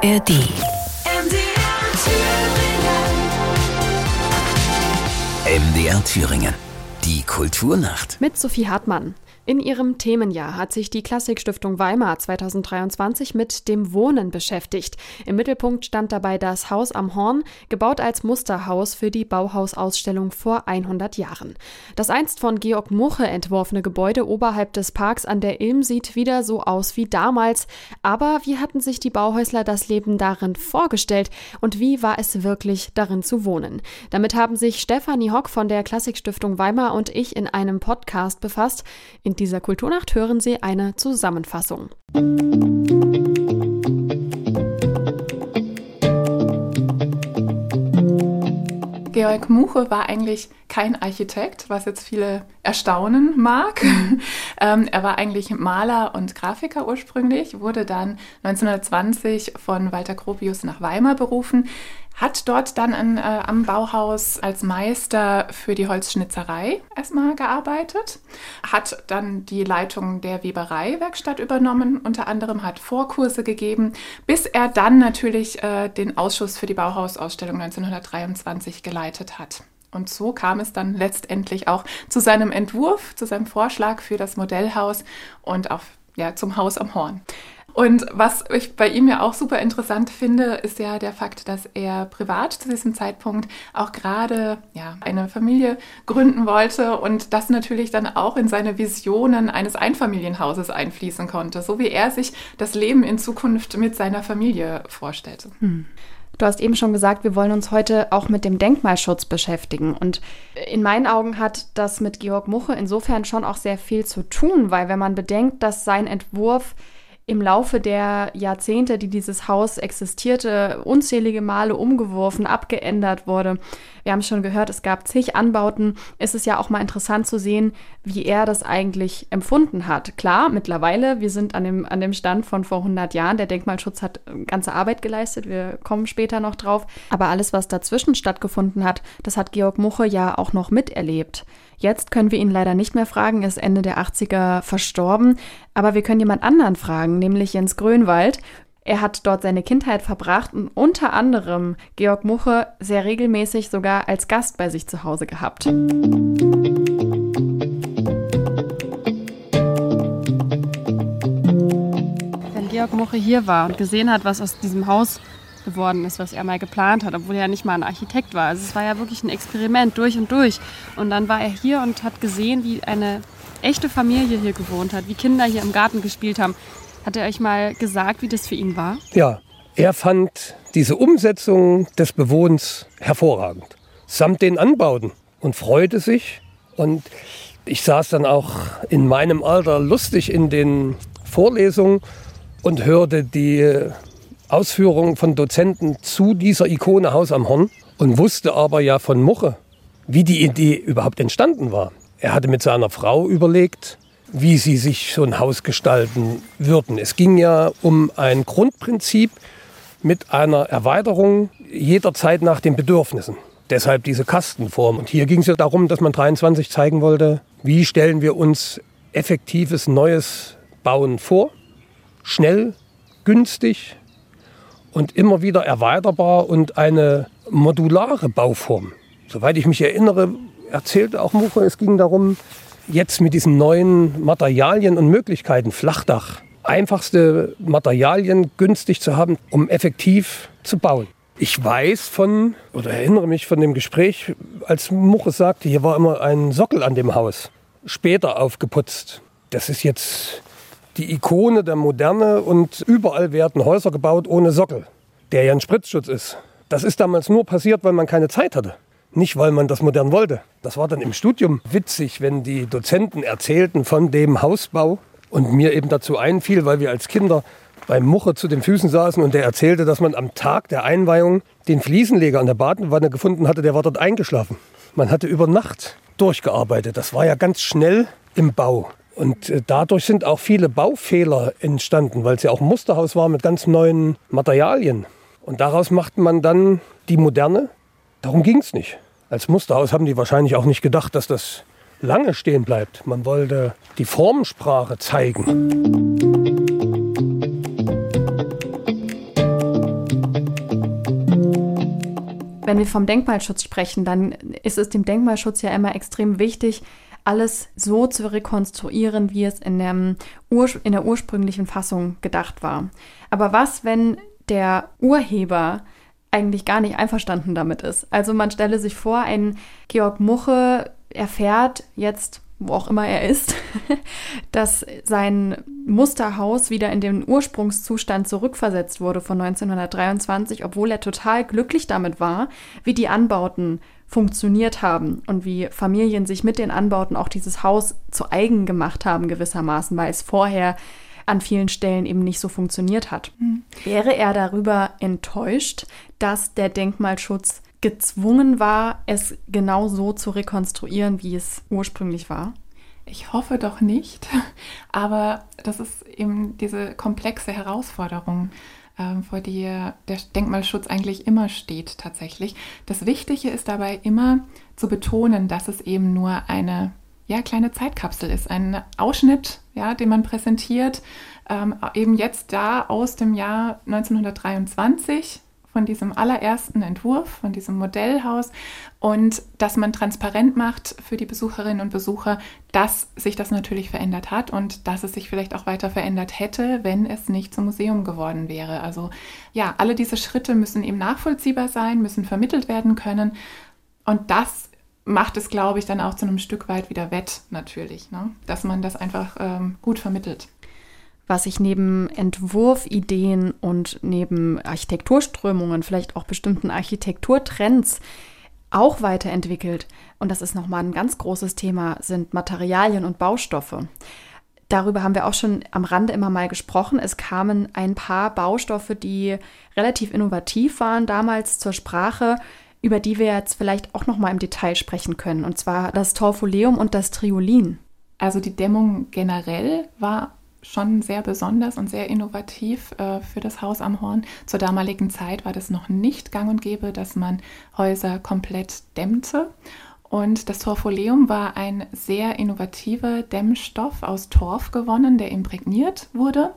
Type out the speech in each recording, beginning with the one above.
ARD. MDR Thüringen. Die Kulturnacht. Mit Sophie Hartmann. In ihrem Themenjahr hat sich die Klassikstiftung Weimar 2023 mit dem Wohnen beschäftigt. Im Mittelpunkt stand dabei das Haus am Horn, gebaut als Musterhaus für die Bauhausausstellung vor 100 Jahren. Das einst von Georg Muche entworfene Gebäude oberhalb des Parks an der Ilm sieht wieder so aus wie damals. Aber wie hatten sich die Bauhäusler das Leben darin vorgestellt und wie war es wirklich darin zu wohnen? Damit haben sich Stefanie Hock von der Klassikstiftung Weimar und ich in einem Podcast befasst. In dieser Kulturnacht hören Sie eine Zusammenfassung. Georg Muche war eigentlich kein Architekt, was jetzt viele erstaunen mag. ähm, er war eigentlich Maler und Grafiker ursprünglich, wurde dann 1920 von Walter Gropius nach Weimar berufen, hat dort dann in, äh, am Bauhaus als Meister für die Holzschnitzerei erstmal gearbeitet, hat dann die Leitung der Webereiwerkstatt übernommen, unter anderem hat Vorkurse gegeben, bis er dann natürlich äh, den Ausschuss für die Bauhausausstellung 1923 geleitet hat. Und so kam es dann letztendlich auch zu seinem Entwurf, zu seinem Vorschlag für das Modellhaus und auch ja, zum Haus am Horn. Und was ich bei ihm ja auch super interessant finde, ist ja der Fakt, dass er privat zu diesem Zeitpunkt auch gerade ja, eine Familie gründen wollte und das natürlich dann auch in seine Visionen eines Einfamilienhauses einfließen konnte, so wie er sich das Leben in Zukunft mit seiner Familie vorstellte. Hm. Du hast eben schon gesagt, wir wollen uns heute auch mit dem Denkmalschutz beschäftigen. Und in meinen Augen hat das mit Georg Muche insofern schon auch sehr viel zu tun, weil wenn man bedenkt, dass sein Entwurf im Laufe der Jahrzehnte, die dieses Haus existierte, unzählige Male umgeworfen, abgeändert wurde. Wir haben schon gehört, es gab zig Anbauten. Es ist ja auch mal interessant zu sehen, wie er das eigentlich empfunden hat. Klar, mittlerweile, wir sind an dem, an dem Stand von vor 100 Jahren. Der Denkmalschutz hat ganze Arbeit geleistet. Wir kommen später noch drauf. Aber alles, was dazwischen stattgefunden hat, das hat Georg Muche ja auch noch miterlebt. Jetzt können wir ihn leider nicht mehr fragen, er ist Ende der 80er verstorben, aber wir können jemand anderen fragen, nämlich Jens Grönwald. Er hat dort seine Kindheit verbracht und unter anderem Georg Muche sehr regelmäßig sogar als Gast bei sich zu Hause gehabt. Wenn Georg Muche hier war und gesehen hat, was aus diesem Haus geworden ist, was er mal geplant hat, obwohl er ja nicht mal ein Architekt war. Also es war ja wirklich ein Experiment durch und durch. Und dann war er hier und hat gesehen, wie eine echte Familie hier gewohnt hat, wie Kinder hier im Garten gespielt haben. Hat er euch mal gesagt, wie das für ihn war? Ja, er fand diese Umsetzung des Bewohnens hervorragend, samt den Anbauten und freute sich. Und ich saß dann auch in meinem Alter lustig in den Vorlesungen und hörte die Ausführungen von Dozenten zu dieser Ikone Haus am Horn und wusste aber ja von Muche, wie die Idee überhaupt entstanden war. Er hatte mit seiner Frau überlegt, wie sie sich so ein Haus gestalten würden. Es ging ja um ein Grundprinzip mit einer Erweiterung jederzeit nach den Bedürfnissen. Deshalb diese Kastenform. Und hier ging es ja darum, dass man 23 zeigen wollte, wie stellen wir uns effektives neues Bauen vor. Schnell, günstig, und immer wieder erweiterbar und eine modulare Bauform. Soweit ich mich erinnere, erzählte auch Muche, es ging darum, jetzt mit diesen neuen Materialien und Möglichkeiten, Flachdach, einfachste Materialien günstig zu haben, um effektiv zu bauen. Ich weiß von, oder erinnere mich von dem Gespräch, als Muche sagte, hier war immer ein Sockel an dem Haus, später aufgeputzt. Das ist jetzt die Ikone der Moderne und überall werden Häuser gebaut ohne Sockel, der ja ein Spritzschutz ist. Das ist damals nur passiert, weil man keine Zeit hatte. Nicht, weil man das modern wollte. Das war dann im Studium witzig, wenn die Dozenten erzählten von dem Hausbau und mir eben dazu einfiel, weil wir als Kinder beim Muche zu den Füßen saßen und der erzählte, dass man am Tag der Einweihung den Fliesenleger an der Badewanne gefunden hatte, der war dort eingeschlafen. Man hatte über Nacht durchgearbeitet. Das war ja ganz schnell im Bau. Und äh, dadurch sind auch viele Baufehler entstanden, weil es ja auch ein Musterhaus war mit ganz neuen Materialien. Und daraus macht man dann die Moderne. Darum ging es nicht. Als Musterhaus haben die wahrscheinlich auch nicht gedacht, dass das lange stehen bleibt. Man wollte die Formensprache zeigen. Wenn wir vom Denkmalschutz sprechen, dann ist es dem Denkmalschutz ja immer extrem wichtig, alles so zu rekonstruieren, wie es in, dem in der ursprünglichen Fassung gedacht war. Aber was, wenn der Urheber eigentlich gar nicht einverstanden damit ist? Also man stelle sich vor, ein Georg Muche erfährt jetzt wo auch immer er ist, dass sein Musterhaus wieder in den Ursprungszustand zurückversetzt wurde von 1923, obwohl er total glücklich damit war, wie die Anbauten funktioniert haben und wie Familien sich mit den Anbauten auch dieses Haus zu eigen gemacht haben gewissermaßen, weil es vorher an vielen Stellen eben nicht so funktioniert hat. Mhm. Wäre er darüber enttäuscht, dass der Denkmalschutz gezwungen war, es genau so zu rekonstruieren, wie es ursprünglich war? Ich hoffe doch nicht, aber das ist eben diese komplexe Herausforderung, äh, vor der der Denkmalschutz eigentlich immer steht tatsächlich. Das Wichtige ist dabei immer zu betonen, dass es eben nur eine ja, kleine Zeitkapsel ist, ein Ausschnitt, ja, den man präsentiert, ähm, eben jetzt da aus dem Jahr 1923 von diesem allerersten Entwurf, von diesem Modellhaus und dass man transparent macht für die Besucherinnen und Besucher, dass sich das natürlich verändert hat und dass es sich vielleicht auch weiter verändert hätte, wenn es nicht zum Museum geworden wäre. Also ja, alle diese Schritte müssen eben nachvollziehbar sein, müssen vermittelt werden können und das macht es, glaube ich, dann auch zu einem Stück weit wieder wett natürlich, ne? dass man das einfach ähm, gut vermittelt was sich neben Entwurfideen und neben Architekturströmungen, vielleicht auch bestimmten Architekturtrends auch weiterentwickelt, und das ist nochmal ein ganz großes Thema, sind Materialien und Baustoffe. Darüber haben wir auch schon am Rande immer mal gesprochen. Es kamen ein paar Baustoffe, die relativ innovativ waren damals zur Sprache, über die wir jetzt vielleicht auch noch mal im Detail sprechen können. Und zwar das Torfoleum und das Triolin. Also die Dämmung generell war schon sehr besonders und sehr innovativ äh, für das Haus am Horn. Zur damaligen Zeit war das noch nicht gang und gäbe, dass man Häuser komplett dämmte. Und das Torfoleum war ein sehr innovativer Dämmstoff aus Torf gewonnen, der imprägniert wurde.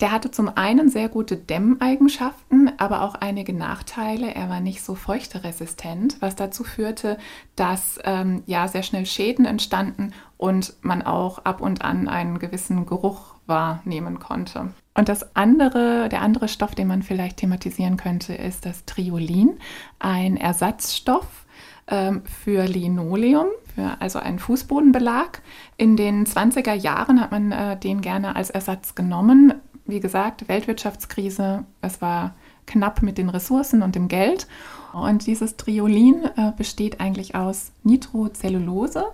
Der hatte zum einen sehr gute Dämmeigenschaften, aber auch einige Nachteile. Er war nicht so feuchteresistent, was dazu führte, dass ähm, ja sehr schnell Schäden entstanden und man auch ab und an einen gewissen Geruch wahrnehmen konnte. Und das andere, der andere Stoff, den man vielleicht thematisieren könnte, ist das Triolin, ein Ersatzstoff ähm, für Linoleum, für also einen Fußbodenbelag. In den 20er Jahren hat man äh, den gerne als Ersatz genommen wie gesagt, Weltwirtschaftskrise, es war knapp mit den Ressourcen und dem Geld. Und dieses Triolin äh, besteht eigentlich aus Nitrocellulose,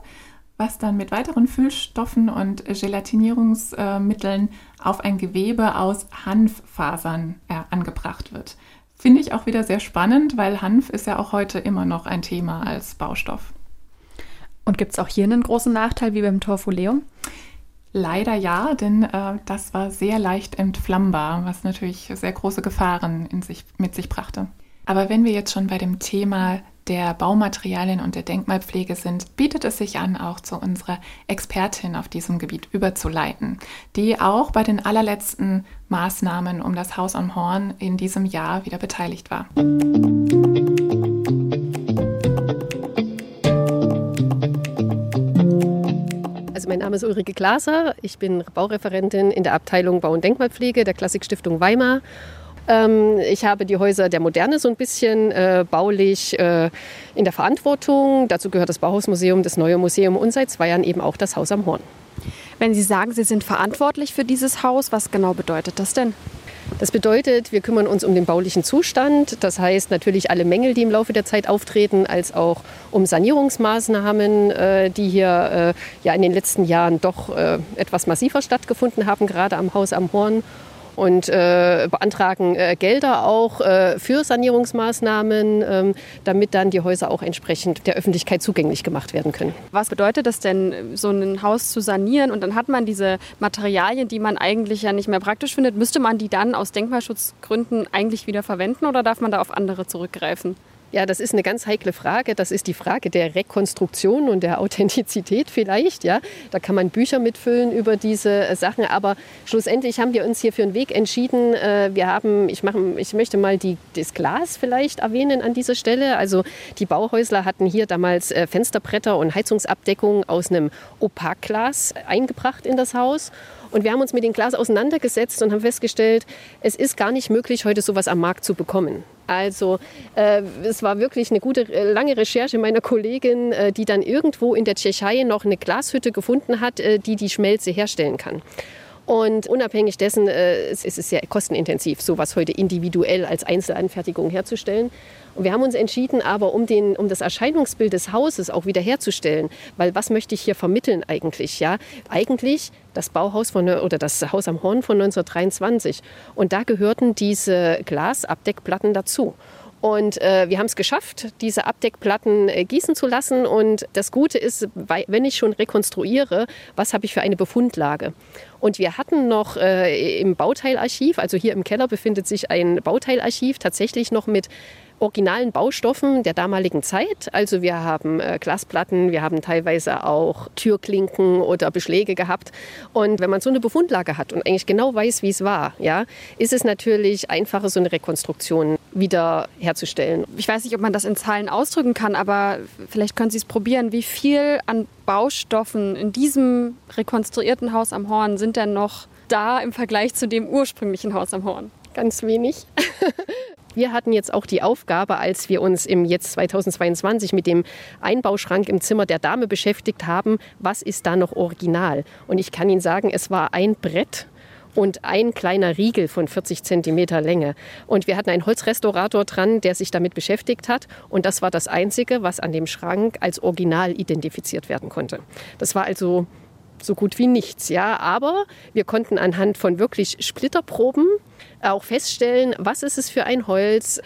was dann mit weiteren Füllstoffen und Gelatinierungsmitteln auf ein Gewebe aus Hanffasern äh, angebracht wird. Finde ich auch wieder sehr spannend, weil Hanf ist ja auch heute immer noch ein Thema als Baustoff. Und gibt es auch hier einen großen Nachteil wie beim Torfoleum? Leider ja, denn äh, das war sehr leicht entflammbar, was natürlich sehr große Gefahren sich, mit sich brachte. Aber wenn wir jetzt schon bei dem Thema der Baumaterialien und der Denkmalpflege sind, bietet es sich an, auch zu unserer Expertin auf diesem Gebiet überzuleiten, die auch bei den allerletzten Maßnahmen um das Haus am Horn in diesem Jahr wieder beteiligt war. Mein Name ist Ulrike Glaser. Ich bin Baureferentin in der Abteilung Bau- und Denkmalpflege der Klassikstiftung Weimar. Ähm, ich habe die Häuser der Moderne so ein bisschen äh, baulich äh, in der Verantwortung. Dazu gehört das Bauhausmuseum, das Neue Museum und seit zwei Jahren eben auch das Haus am Horn. Wenn Sie sagen, Sie sind verantwortlich für dieses Haus, was genau bedeutet das denn? Das bedeutet, wir kümmern uns um den baulichen Zustand. Das heißt natürlich alle Mängel, die im Laufe der Zeit auftreten, als auch um Sanierungsmaßnahmen, äh, die hier äh, ja in den letzten Jahren doch äh, etwas massiver stattgefunden haben, gerade am Haus am Horn und äh, beantragen äh, Gelder auch äh, für Sanierungsmaßnahmen, ähm, damit dann die Häuser auch entsprechend der Öffentlichkeit zugänglich gemacht werden können. Was bedeutet das denn, so ein Haus zu sanieren und dann hat man diese Materialien, die man eigentlich ja nicht mehr praktisch findet, müsste man die dann aus Denkmalschutzgründen eigentlich wieder verwenden oder darf man da auf andere zurückgreifen? Ja, das ist eine ganz heikle Frage. Das ist die Frage der Rekonstruktion und der Authentizität vielleicht. Ja, da kann man Bücher mitfüllen über diese äh, Sachen. Aber schlussendlich haben wir uns hier für einen Weg entschieden. Äh, wir haben, ich, mache, ich möchte mal die, das Glas vielleicht erwähnen an dieser Stelle. Also die Bauhäusler hatten hier damals äh, Fensterbretter und Heizungsabdeckungen aus einem Opakglas eingebracht in das Haus. Und wir haben uns mit dem Glas auseinandergesetzt und haben festgestellt, es ist gar nicht möglich, heute sowas am Markt zu bekommen. Also äh, es war wirklich eine gute, äh, lange Recherche meiner Kollegin, äh, die dann irgendwo in der Tschechei noch eine Glashütte gefunden hat, äh, die die Schmelze herstellen kann. Und unabhängig dessen äh, ist es sehr kostenintensiv, sowas heute individuell als Einzelanfertigung herzustellen. Wir haben uns entschieden, aber um, den, um das Erscheinungsbild des Hauses auch wiederherzustellen, weil was möchte ich hier vermitteln eigentlich? Ja, eigentlich das Bauhaus von, oder das Haus am Horn von 1923. Und da gehörten diese Glasabdeckplatten dazu. Und äh, wir haben es geschafft, diese Abdeckplatten äh, gießen zu lassen. Und das Gute ist, wenn ich schon rekonstruiere, was habe ich für eine Befundlage? Und wir hatten noch äh, im Bauteilarchiv, also hier im Keller befindet sich ein Bauteilarchiv, tatsächlich noch mit originalen Baustoffen der damaligen Zeit. Also wir haben äh, Glasplatten, wir haben teilweise auch Türklinken oder Beschläge gehabt. Und wenn man so eine Befundlage hat und eigentlich genau weiß, wie es war, ja, ist es natürlich einfacher, so eine Rekonstruktion wieder herzustellen. Ich weiß nicht, ob man das in Zahlen ausdrücken kann, aber vielleicht können Sie es probieren. Wie viel an Baustoffen in diesem rekonstruierten Haus am Horn sind denn noch da im Vergleich zu dem ursprünglichen Haus am Horn? Ganz wenig. Wir hatten jetzt auch die Aufgabe, als wir uns im jetzt 2022 mit dem Einbauschrank im Zimmer der Dame beschäftigt haben, was ist da noch original? Und ich kann Ihnen sagen, es war ein Brett und ein kleiner Riegel von 40 Zentimeter Länge. Und wir hatten einen Holzrestaurator dran, der sich damit beschäftigt hat. Und das war das Einzige, was an dem Schrank als Original identifiziert werden konnte. Das war also so gut wie nichts, ja. Aber wir konnten anhand von wirklich Splitterproben auch feststellen, was ist es für ein Holz.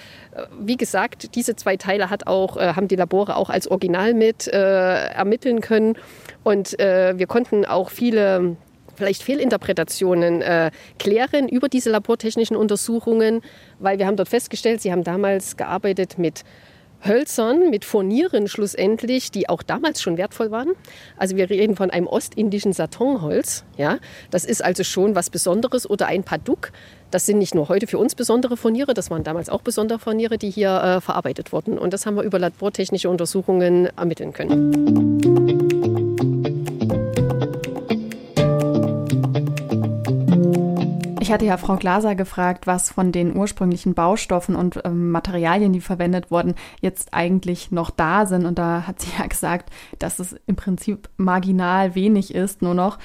Wie gesagt, diese zwei Teile hat auch, äh, haben die Labore auch als Original mit äh, ermitteln können. Und äh, wir konnten auch viele vielleicht Fehlinterpretationen äh, klären über diese labortechnischen Untersuchungen, weil wir haben dort festgestellt, sie haben damals gearbeitet mit Hölzern mit Furnieren schlussendlich, die auch damals schon wertvoll waren. Also wir reden von einem ostindischen Satonholz. Ja? Das ist also schon was Besonderes. Oder ein Paduk. Das sind nicht nur heute für uns besondere Furniere, das waren damals auch besondere Furniere, die hier äh, verarbeitet wurden. Und das haben wir über labortechnische Untersuchungen ermitteln können. Ich hatte ja Frau Glaser gefragt, was von den ursprünglichen Baustoffen und ähm, Materialien, die verwendet wurden, jetzt eigentlich noch da sind. Und da hat sie ja gesagt, dass es im Prinzip marginal wenig ist, nur noch.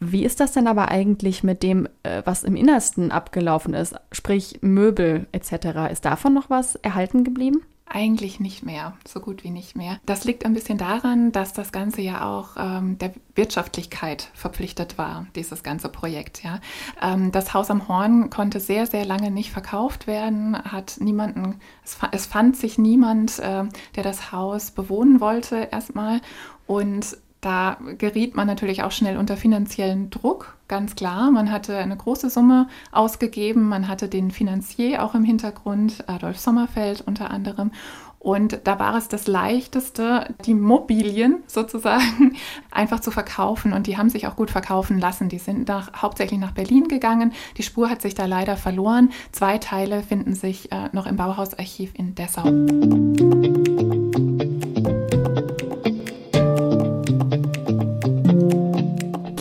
Wie ist das denn aber eigentlich mit dem, äh, was im Innersten abgelaufen ist, sprich Möbel etc.? Ist davon noch was erhalten geblieben? Eigentlich nicht mehr, so gut wie nicht mehr. Das liegt ein bisschen daran, dass das Ganze ja auch ähm, der Wirtschaftlichkeit verpflichtet war, dieses ganze Projekt. Ja. Ähm, das Haus am Horn konnte sehr, sehr lange nicht verkauft werden, hat niemanden, es, es fand sich niemand, äh, der das Haus bewohnen wollte erstmal. Und da geriet man natürlich auch schnell unter finanziellen Druck, ganz klar. Man hatte eine große Summe ausgegeben, man hatte den Finanzier auch im Hintergrund, Adolf Sommerfeld unter anderem. Und da war es das Leichteste, die Mobilien sozusagen einfach zu verkaufen. Und die haben sich auch gut verkaufen lassen. Die sind nach, hauptsächlich nach Berlin gegangen. Die Spur hat sich da leider verloren. Zwei Teile finden sich äh, noch im Bauhausarchiv in Dessau.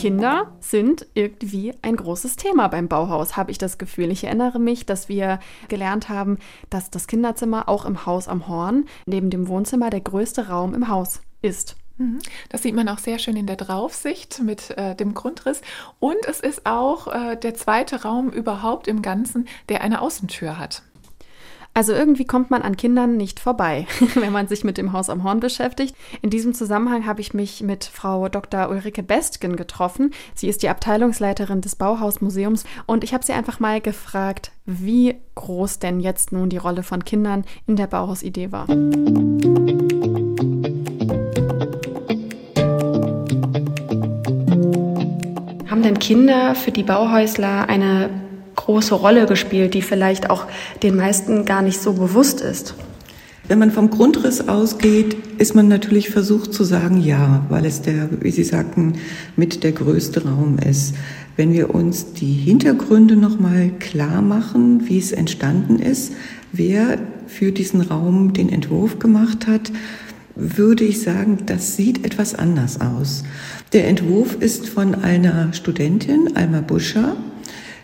Kinder sind irgendwie ein großes Thema beim Bauhaus, habe ich das Gefühl. Ich erinnere mich, dass wir gelernt haben, dass das Kinderzimmer auch im Haus am Horn neben dem Wohnzimmer der größte Raum im Haus ist. Mhm. Das sieht man auch sehr schön in der Draufsicht mit äh, dem Grundriss. Und es ist auch äh, der zweite Raum überhaupt im Ganzen, der eine Außentür hat. Also irgendwie kommt man an Kindern nicht vorbei, wenn man sich mit dem Haus am Horn beschäftigt. In diesem Zusammenhang habe ich mich mit Frau Dr. Ulrike Bestgen getroffen. Sie ist die Abteilungsleiterin des Bauhausmuseums und ich habe sie einfach mal gefragt, wie groß denn jetzt nun die Rolle von Kindern in der Bauhausidee war. Haben denn Kinder für die Bauhäusler eine große Rolle gespielt, die vielleicht auch den meisten gar nicht so bewusst ist. Wenn man vom Grundriss ausgeht, ist man natürlich versucht zu sagen, ja, weil es der, wie Sie sagten, mit der größte Raum ist. Wenn wir uns die Hintergründe nochmal klar machen, wie es entstanden ist, wer für diesen Raum den Entwurf gemacht hat, würde ich sagen, das sieht etwas anders aus. Der Entwurf ist von einer Studentin, Alma Buscher,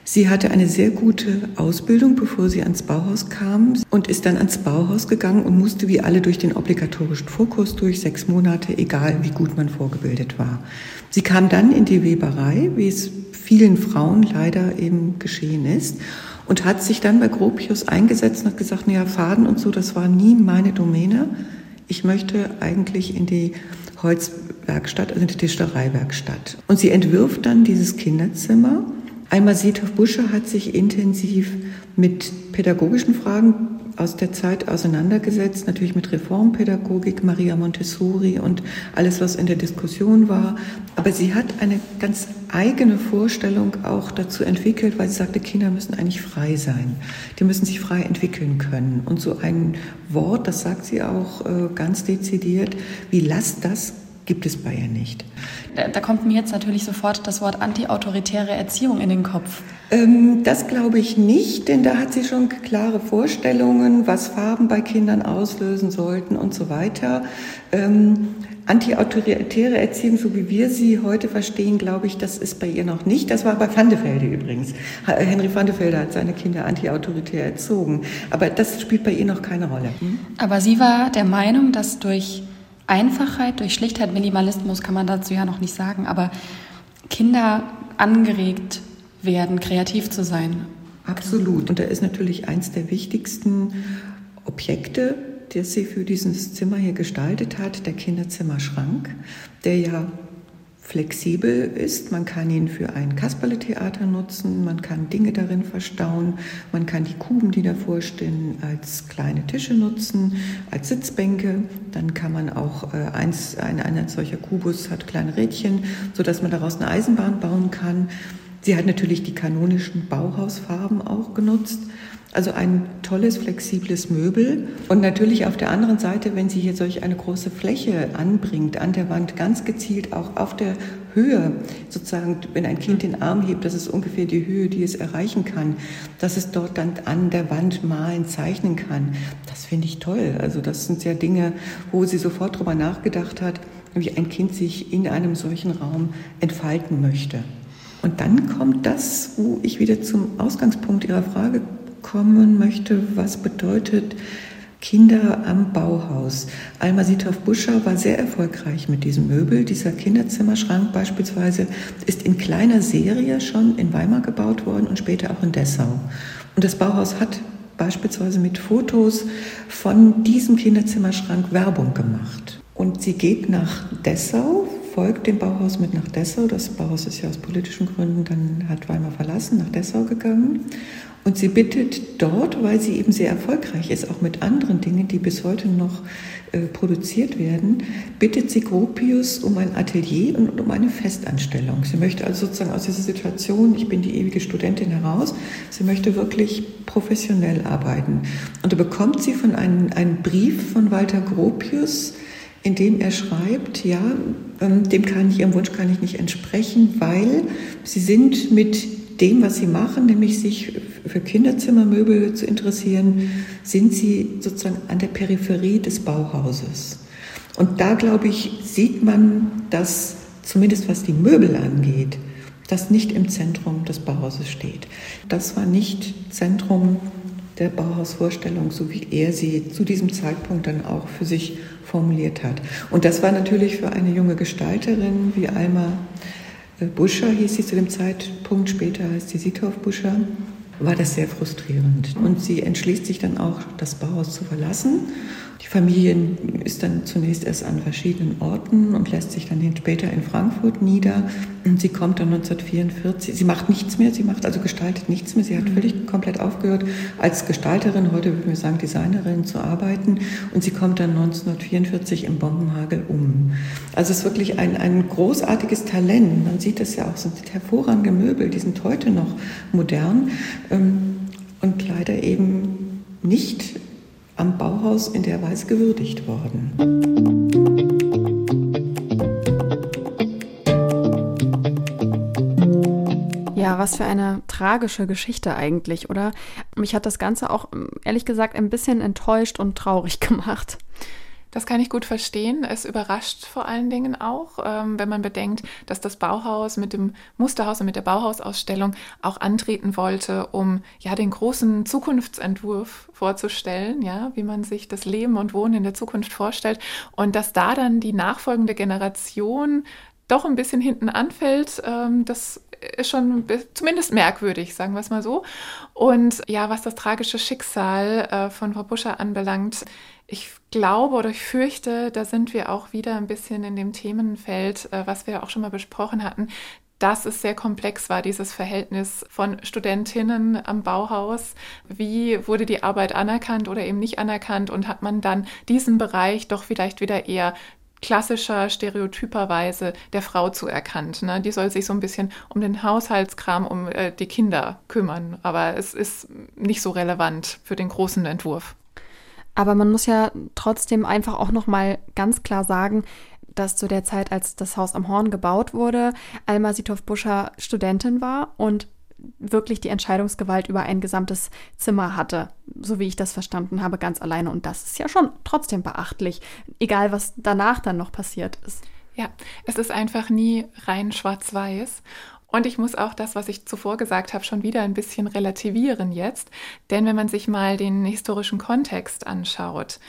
Sie hatte eine sehr gute Ausbildung, bevor sie ans Bauhaus kam und ist dann ans Bauhaus gegangen und musste wie alle durch den obligatorischen Vorkurs durch, sechs Monate, egal wie gut man vorgebildet war. Sie kam dann in die Weberei, wie es vielen Frauen leider eben geschehen ist und hat sich dann bei Gropius eingesetzt und hat gesagt, naja, Faden und so, das war nie meine Domäne. Ich möchte eigentlich in die Holzwerkstatt, also in die Tischlereiwerkstatt. Und sie entwirft dann dieses Kinderzimmer Einmal Sithoff Busche hat sich intensiv mit pädagogischen Fragen aus der Zeit auseinandergesetzt, natürlich mit Reformpädagogik, Maria Montessori und alles, was in der Diskussion war. Aber sie hat eine ganz eigene Vorstellung auch dazu entwickelt, weil sie sagte, Kinder müssen eigentlich frei sein. Die müssen sich frei entwickeln können. Und so ein Wort, das sagt sie auch äh, ganz dezidiert, wie lass das gibt es bei ihr nicht. Da, da kommt mir jetzt natürlich sofort das Wort antiautoritäre Erziehung in den Kopf. Ähm, das glaube ich nicht, denn da hat sie schon klare Vorstellungen, was Farben bei Kindern auslösen sollten und so weiter. Ähm, Antiautoritäre Erziehung, so wie wir sie heute verstehen, glaube ich, das ist bei ihr noch nicht. Das war bei Van de Velde übrigens. Henry van de Velde hat seine Kinder antiautoritär erzogen. Aber das spielt bei ihr noch keine Rolle. Hm? Aber sie war der Meinung, dass durch Einfachheit, durch Schlichtheit, Minimalismus kann man dazu ja noch nicht sagen, aber Kinder angeregt werden, kreativ zu sein. Absolut. Und da ist natürlich eins der wichtigsten Objekte, das sie für dieses Zimmer hier gestaltet hat, der Kinderzimmerschrank, der ja flexibel ist. Man kann ihn für ein Kasperle-Theater nutzen, man kann Dinge darin verstauen, man kann die Kuben, die davor stehen, als kleine Tische nutzen, als Sitzbänke. Dann kann man auch äh, eins, ein, ein solcher Kubus hat kleine Rädchen, sodass man daraus eine Eisenbahn bauen kann. Sie hat natürlich die kanonischen Bauhausfarben auch genutzt. Also ein tolles, flexibles Möbel. Und natürlich auf der anderen Seite, wenn sie hier solch eine große Fläche anbringt, an der Wand ganz gezielt auch auf der Höhe, sozusagen, wenn ein Kind den Arm hebt, das ist ungefähr die Höhe, die es erreichen kann, dass es dort dann an der Wand malen, zeichnen kann. Das finde ich toll. Also das sind ja Dinge, wo sie sofort drüber nachgedacht hat, wie ein Kind sich in einem solchen Raum entfalten möchte. Und dann kommt das, wo ich wieder zum Ausgangspunkt Ihrer Frage kommen möchte, was bedeutet Kinder am Bauhaus. Alma Sithoff-Buscher war sehr erfolgreich mit diesem Möbel. Dieser Kinderzimmerschrank beispielsweise ist in kleiner Serie schon in Weimar gebaut worden und später auch in Dessau. Und das Bauhaus hat beispielsweise mit Fotos von diesem Kinderzimmerschrank Werbung gemacht. Und sie geht nach Dessau, folgt dem Bauhaus mit nach Dessau. Das Bauhaus ist ja aus politischen Gründen, dann hat Weimar verlassen, nach Dessau gegangen und sie bittet dort, weil sie eben sehr erfolgreich ist, auch mit anderen Dingen, die bis heute noch äh, produziert werden, bittet sie Gropius um ein Atelier und um eine Festanstellung. Sie möchte also sozusagen aus dieser Situation, ich bin die ewige Studentin heraus, sie möchte wirklich professionell arbeiten. Und da bekommt sie von einem, einen Brief von Walter Gropius, in dem er schreibt, ja, ähm, dem kann ich, ihrem Wunsch kann ich nicht entsprechen, weil sie sind mit dem, was Sie machen, nämlich sich für Kinderzimmermöbel zu interessieren, sind Sie sozusagen an der Peripherie des Bauhauses. Und da, glaube ich, sieht man, dass zumindest was die Möbel angeht, das nicht im Zentrum des Bauhauses steht. Das war nicht Zentrum der Bauhausvorstellung, so wie er sie zu diesem Zeitpunkt dann auch für sich formuliert hat. Und das war natürlich für eine junge Gestalterin wie Alma Buscher hieß sie zu dem Zeitpunkt, später heißt sie Sithoff Buscher, war das sehr frustrierend. Und sie entschließt sich dann auch, das Bauhaus zu verlassen die Familie ist dann zunächst erst an verschiedenen Orten und lässt sich dann später in Frankfurt nieder. Und sie kommt dann 1944, sie macht nichts mehr, sie macht also gestaltet nichts mehr. Sie hat mhm. völlig komplett aufgehört, als Gestalterin, heute würden wir sagen Designerin, zu arbeiten. Und sie kommt dann 1944 im Bombenhagel um. Also es ist wirklich ein, ein großartiges Talent. Man sieht das ja auch, es sind hervorragende Möbel, die sind heute noch modern ähm, und leider eben nicht am Bauhaus in der Weise gewürdigt worden. Ja, was für eine tragische Geschichte eigentlich, oder? Mich hat das Ganze auch, ehrlich gesagt, ein bisschen enttäuscht und traurig gemacht. Das kann ich gut verstehen. Es überrascht vor allen Dingen auch, ähm, wenn man bedenkt, dass das Bauhaus mit dem Musterhaus und mit der Bauhausausstellung auch antreten wollte, um ja den großen Zukunftsentwurf vorzustellen, ja, wie man sich das Leben und Wohnen in der Zukunft vorstellt und dass da dann die nachfolgende Generation doch ein bisschen hinten anfällt, ähm, das ist schon zumindest merkwürdig, sagen wir es mal so. Und ja, was das tragische Schicksal äh, von Frau Buscher anbelangt, ich glaube oder ich fürchte, da sind wir auch wieder ein bisschen in dem Themenfeld, äh, was wir auch schon mal besprochen hatten, dass es sehr komplex war, dieses Verhältnis von Studentinnen am Bauhaus. Wie wurde die Arbeit anerkannt oder eben nicht anerkannt und hat man dann diesen Bereich doch vielleicht wieder eher klassischer, stereotyperweise der Frau zuerkannt. Ne? Die soll sich so ein bisschen um den Haushaltskram, um äh, die Kinder kümmern. Aber es ist nicht so relevant für den großen Entwurf. Aber man muss ja trotzdem einfach auch noch mal ganz klar sagen, dass zu der Zeit, als das Haus am Horn gebaut wurde, Alma Sitov-Buscher Studentin war und wirklich die Entscheidungsgewalt über ein gesamtes Zimmer hatte, so wie ich das verstanden habe, ganz alleine. Und das ist ja schon trotzdem beachtlich, egal was danach dann noch passiert ist. Ja, es ist einfach nie rein schwarz-weiß. Und ich muss auch das, was ich zuvor gesagt habe, schon wieder ein bisschen relativieren jetzt. Denn wenn man sich mal den historischen Kontext anschaut,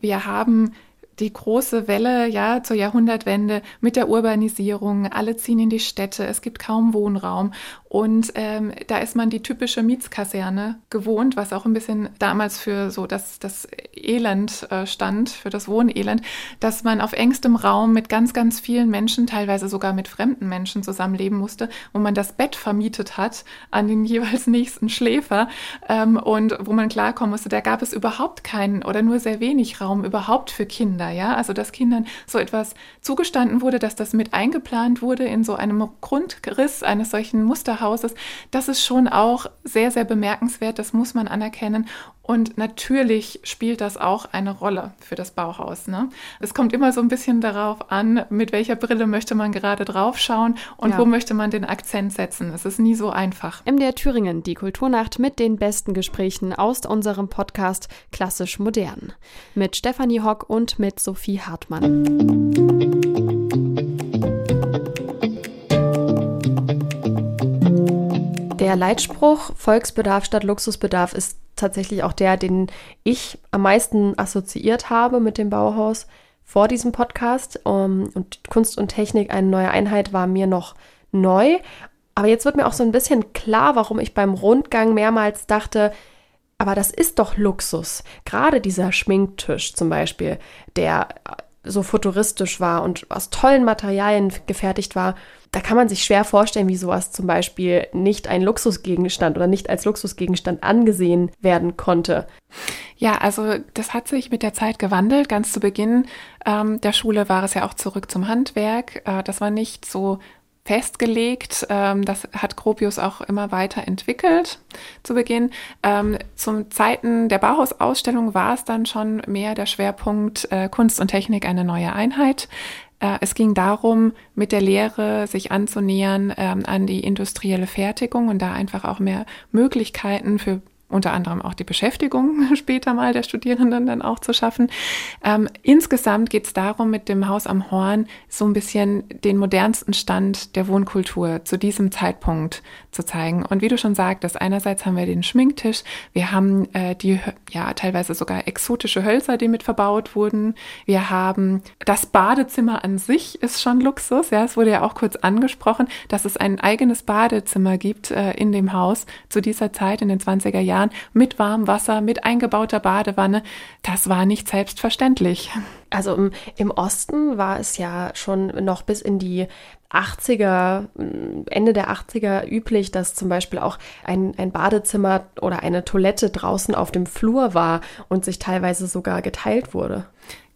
wir haben die große Welle ja zur Jahrhundertwende mit der Urbanisierung. Alle ziehen in die Städte, es gibt kaum Wohnraum und ähm, da ist man die typische Mietskaserne gewohnt, was auch ein bisschen damals für so das, das Elend äh, stand, für das Wohnelend, dass man auf engstem Raum mit ganz, ganz vielen Menschen, teilweise sogar mit fremden Menschen zusammenleben musste, wo man das Bett vermietet hat an den jeweils nächsten Schläfer ähm, und wo man klarkommen musste, da gab es überhaupt keinen oder nur sehr wenig Raum überhaupt für Kinder, ja, also dass Kindern so etwas zugestanden wurde, dass das mit eingeplant wurde in so einem Grundriss eines solchen Muster Hauses, das ist schon auch sehr, sehr bemerkenswert, das muss man anerkennen. Und natürlich spielt das auch eine Rolle für das Bauhaus. Ne? Es kommt immer so ein bisschen darauf an, mit welcher Brille möchte man gerade draufschauen und ja. wo möchte man den Akzent setzen. Es ist nie so einfach. MDR Thüringen, die Kulturnacht mit den besten Gesprächen aus unserem Podcast Klassisch Modern. Mit Stefanie Hock und mit Sophie Hartmann. Der Leitspruch Volksbedarf statt Luxusbedarf ist tatsächlich auch der, den ich am meisten assoziiert habe mit dem Bauhaus vor diesem Podcast. Um, und Kunst und Technik, eine neue Einheit, war mir noch neu. Aber jetzt wird mir auch so ein bisschen klar, warum ich beim Rundgang mehrmals dachte, aber das ist doch Luxus. Gerade dieser Schminktisch zum Beispiel, der so futuristisch war und aus tollen Materialien gefertigt war, da kann man sich schwer vorstellen, wie sowas zum Beispiel nicht ein Luxusgegenstand oder nicht als Luxusgegenstand angesehen werden konnte. Ja, also das hat sich mit der Zeit gewandelt. Ganz zu Beginn ähm, der Schule war es ja auch zurück zum Handwerk. Äh, das war nicht so festgelegt. Ähm, das hat Gropius auch immer weiter entwickelt zu Beginn. Ähm, zum Zeiten der Bauhausausstellung war es dann schon mehr der Schwerpunkt äh, Kunst und Technik eine neue Einheit. Äh, es ging darum, mit der Lehre sich anzunähern ähm, an die industrielle Fertigung und da einfach auch mehr Möglichkeiten für unter anderem auch die Beschäftigung später mal der Studierenden dann auch zu schaffen. Ähm, insgesamt geht es darum, mit dem Haus am Horn so ein bisschen den modernsten Stand der Wohnkultur zu diesem Zeitpunkt zu zeigen. Und wie du schon sagtest, einerseits haben wir den Schminktisch, wir haben äh, die ja teilweise sogar exotische Hölzer, die mit verbaut wurden. Wir haben das Badezimmer an sich ist schon Luxus. Ja, es wurde ja auch kurz angesprochen, dass es ein eigenes Badezimmer gibt äh, in dem Haus zu dieser Zeit in den 20er Jahren mit warmem Wasser, mit eingebauter Badewanne. Das war nicht selbstverständlich. Also im, im Osten war es ja schon noch bis in die 80er, Ende der 80er üblich, dass zum Beispiel auch ein, ein Badezimmer oder eine Toilette draußen auf dem Flur war und sich teilweise sogar geteilt wurde.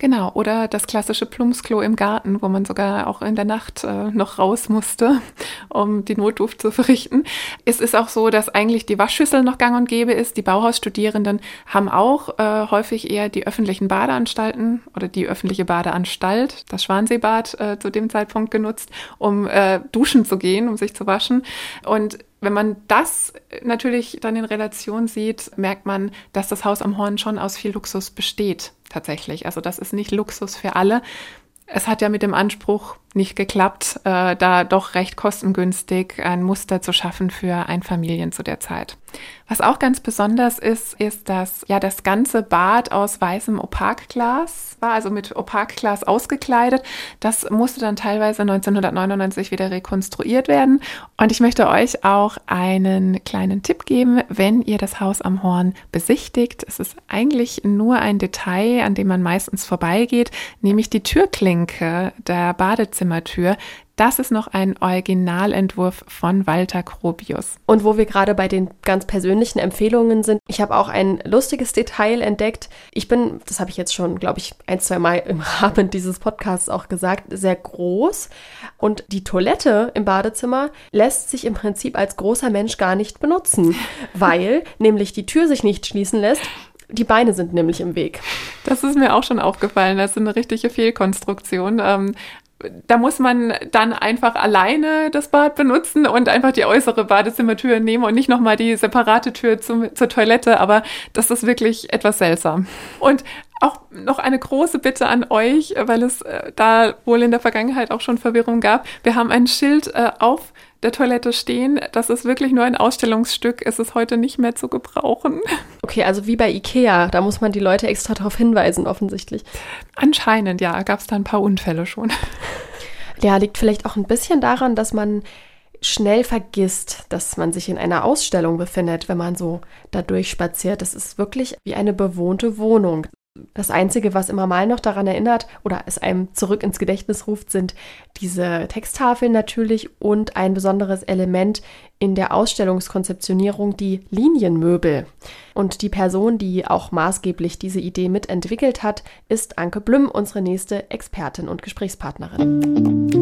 Genau, oder das klassische Plumpsklo im Garten, wo man sogar auch in der Nacht äh, noch raus musste, um die Notdurft zu verrichten. Es ist auch so, dass eigentlich die Waschschüssel noch gang und gäbe ist. Die Bauhausstudierenden haben auch äh, häufig eher die öffentlichen Badeanstalten oder die öffentliche Badeanstalt, das Schwanseebad, äh, zu dem Zeitpunkt genutzt, um äh, duschen zu gehen, um sich zu waschen. Und wenn man das natürlich dann in Relation sieht, merkt man, dass das Haus am Horn schon aus viel Luxus besteht, tatsächlich. Also das ist nicht Luxus für alle. Es hat ja mit dem Anspruch nicht geklappt, äh, da doch recht kostengünstig ein Muster zu schaffen für Einfamilien zu der Zeit. Was auch ganz besonders ist, ist, dass ja das ganze Bad aus weißem Opakglas war, also mit Opakglas ausgekleidet. Das musste dann teilweise 1999 wieder rekonstruiert werden. Und ich möchte euch auch einen kleinen Tipp geben, wenn ihr das Haus am Horn besichtigt. Es ist eigentlich nur ein Detail, an dem man meistens vorbeigeht, nämlich die Türklinke der Badezimmertür das ist noch ein Originalentwurf von Walter Gropius. Und wo wir gerade bei den ganz persönlichen Empfehlungen sind, ich habe auch ein lustiges Detail entdeckt. Ich bin, das habe ich jetzt schon, glaube ich, ein, zwei Mal im Rahmen dieses Podcasts auch gesagt, sehr groß. Und die Toilette im Badezimmer lässt sich im Prinzip als großer Mensch gar nicht benutzen, weil nämlich die Tür sich nicht schließen lässt die Beine sind nämlich im Weg. Das ist mir auch schon aufgefallen. Das ist eine richtige Fehlkonstruktion. Ähm, da muss man dann einfach alleine das Bad benutzen und einfach die äußere Badezimmertür nehmen und nicht nochmal die separate Tür zum, zur Toilette. Aber das ist wirklich etwas seltsam. Und auch noch eine große Bitte an euch, weil es äh, da wohl in der Vergangenheit auch schon Verwirrung gab. Wir haben ein Schild äh, auf der Toilette stehen. Das ist wirklich nur ein Ausstellungsstück. Es ist heute nicht mehr zu gebrauchen. Okay, also wie bei Ikea, da muss man die Leute extra darauf hinweisen, offensichtlich. Anscheinend, ja, gab es da ein paar Unfälle schon. Ja, liegt vielleicht auch ein bisschen daran, dass man schnell vergisst, dass man sich in einer Ausstellung befindet, wenn man so da durchspaziert. Das ist wirklich wie eine bewohnte Wohnung. Das Einzige, was immer mal noch daran erinnert oder es einem zurück ins Gedächtnis ruft, sind diese Texttafeln natürlich und ein besonderes Element in der Ausstellungskonzeptionierung, die Linienmöbel. Und die Person, die auch maßgeblich diese Idee mitentwickelt hat, ist Anke Blüm, unsere nächste Expertin und Gesprächspartnerin.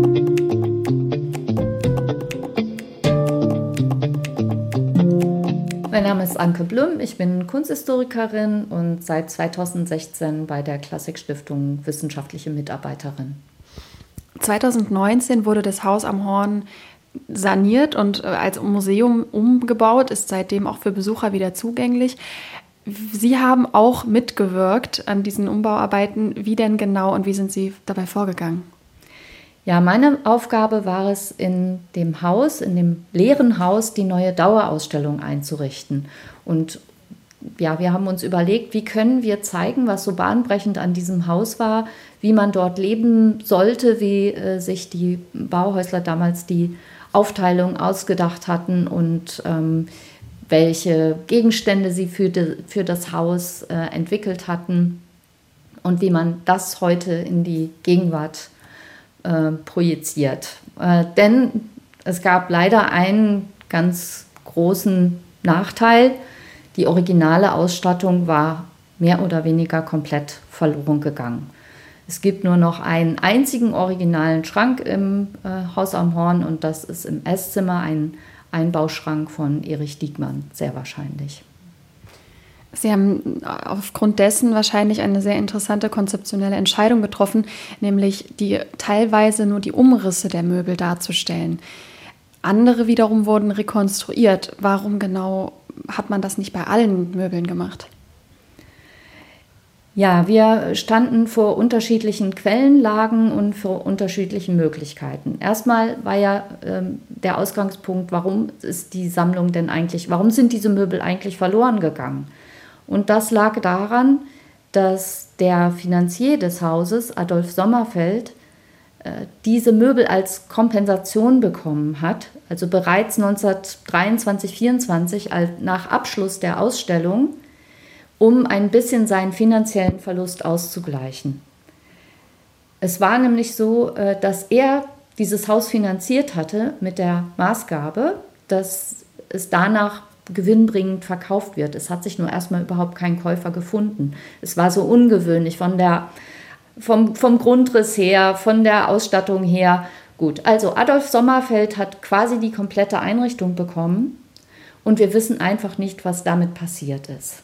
Mein Name ist Anke Blüm, ich bin Kunsthistorikerin und seit 2016 bei der Klassikstiftung wissenschaftliche Mitarbeiterin. 2019 wurde das Haus am Horn saniert und äh, als Museum umgebaut, ist seitdem auch für Besucher wieder zugänglich. Sie haben auch mitgewirkt an diesen Umbauarbeiten. Wie denn genau und wie sind Sie dabei vorgegangen? Ja, meine Aufgabe war es, in dem Haus, in dem leeren Haus, die neue Dauerausstellung einzurichten. Und ja, wir haben uns überlegt, wie können wir zeigen, was so bahnbrechend an diesem Haus war, wie man dort leben sollte, wie äh, sich die Bauhäusler damals die Aufteilung ausgedacht hatten und ähm, welche Gegenstände sie für, de, für das Haus äh, entwickelt hatten und wie man das heute in die Gegenwart äh, projiziert. Äh, denn es gab leider einen ganz großen Nachteil. Die originale Ausstattung war mehr oder weniger komplett verloren gegangen. Es gibt nur noch einen einzigen originalen Schrank im äh, Haus am Horn und das ist im Esszimmer ein Einbauschrank von Erich Diekmann, sehr wahrscheinlich. Sie haben aufgrund dessen wahrscheinlich eine sehr interessante konzeptionelle Entscheidung getroffen, nämlich die teilweise nur die Umrisse der Möbel darzustellen. Andere wiederum wurden rekonstruiert. Warum genau hat man das nicht bei allen Möbeln gemacht? Ja, wir standen vor unterschiedlichen Quellenlagen und vor unterschiedlichen Möglichkeiten. Erstmal war ja ähm, der Ausgangspunkt, warum ist die Sammlung denn eigentlich, warum sind diese Möbel eigentlich verloren gegangen? Und das lag daran, dass der Finanzier des Hauses, Adolf Sommerfeld, äh, diese Möbel als Kompensation bekommen hat, also bereits 1923, 24 nach Abschluss der Ausstellung, um ein bisschen seinen finanziellen Verlust auszugleichen. Es war nämlich so, äh, dass er dieses Haus finanziert hatte mit der Maßgabe, dass es danach gewinnbringend verkauft wird. Es hat sich nur erstmal überhaupt kein Käufer gefunden. Es war so ungewöhnlich von der, vom, vom Grundriss her, von der Ausstattung her. Gut, also Adolf Sommerfeld hat quasi die komplette Einrichtung bekommen und wir wissen einfach nicht, was damit passiert ist.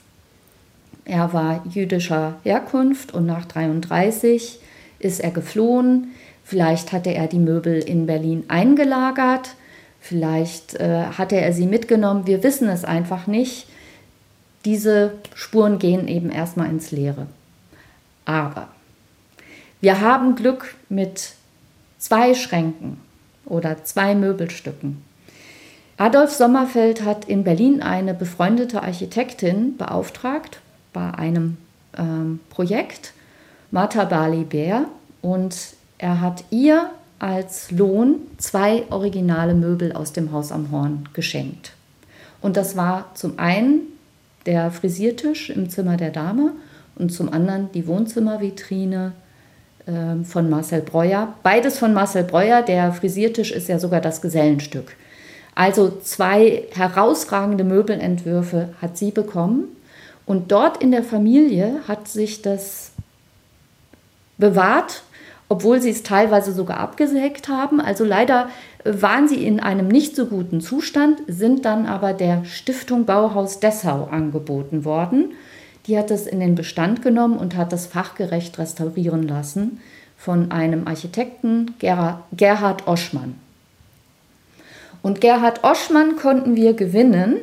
Er war jüdischer Herkunft und nach 33 ist er geflohen. Vielleicht hatte er die Möbel in Berlin eingelagert Vielleicht äh, hatte er sie mitgenommen, wir wissen es einfach nicht. Diese Spuren gehen eben erstmal ins Leere. Aber wir haben Glück mit zwei Schränken oder zwei Möbelstücken. Adolf Sommerfeld hat in Berlin eine befreundete Architektin beauftragt bei einem ähm, Projekt, Martha Barley-Bär, und er hat ihr als Lohn zwei originale Möbel aus dem Haus am Horn geschenkt. Und das war zum einen der Frisiertisch im Zimmer der Dame und zum anderen die Wohnzimmervitrine äh, von Marcel Breuer. Beides von Marcel Breuer. Der Frisiertisch ist ja sogar das Gesellenstück. Also zwei herausragende Möbelentwürfe hat sie bekommen. Und dort in der Familie hat sich das bewahrt obwohl sie es teilweise sogar abgesägt haben. Also leider äh, waren sie in einem nicht so guten Zustand, sind dann aber der Stiftung Bauhaus Dessau angeboten worden. Die hat es in den Bestand genommen und hat das fachgerecht restaurieren lassen von einem Architekten Gerhard Oschmann. Und Gerhard Oschmann konnten wir gewinnen,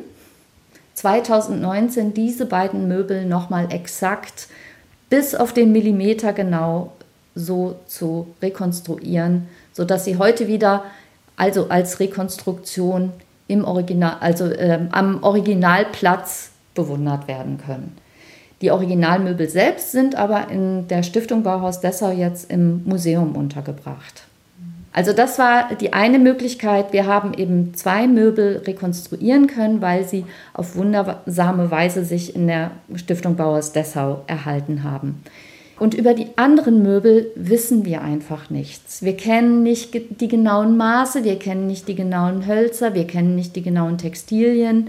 2019 diese beiden Möbel nochmal exakt bis auf den Millimeter genau so zu rekonstruieren, sodass sie heute wieder also als Rekonstruktion im Original, also äh, am Originalplatz bewundert werden können. Die Originalmöbel selbst sind aber in der Stiftung Bauhaus Dessau jetzt im Museum untergebracht. Also das war die eine Möglichkeit. Wir haben eben zwei Möbel rekonstruieren können, weil sie auf wundersame Weise sich in der Stiftung Bauhaus Dessau erhalten haben. Und über die anderen Möbel wissen wir einfach nichts. Wir kennen nicht die genauen Maße, wir kennen nicht die genauen Hölzer, wir kennen nicht die genauen Textilien.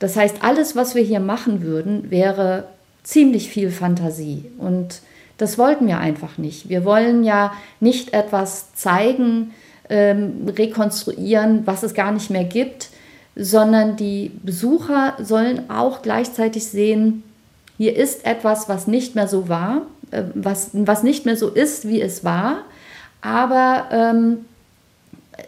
Das heißt, alles, was wir hier machen würden, wäre ziemlich viel Fantasie. Und das wollten wir einfach nicht. Wir wollen ja nicht etwas zeigen, ähm, rekonstruieren, was es gar nicht mehr gibt, sondern die Besucher sollen auch gleichzeitig sehen, hier ist etwas, was nicht mehr so war, was, was nicht mehr so ist, wie es war, aber ähm,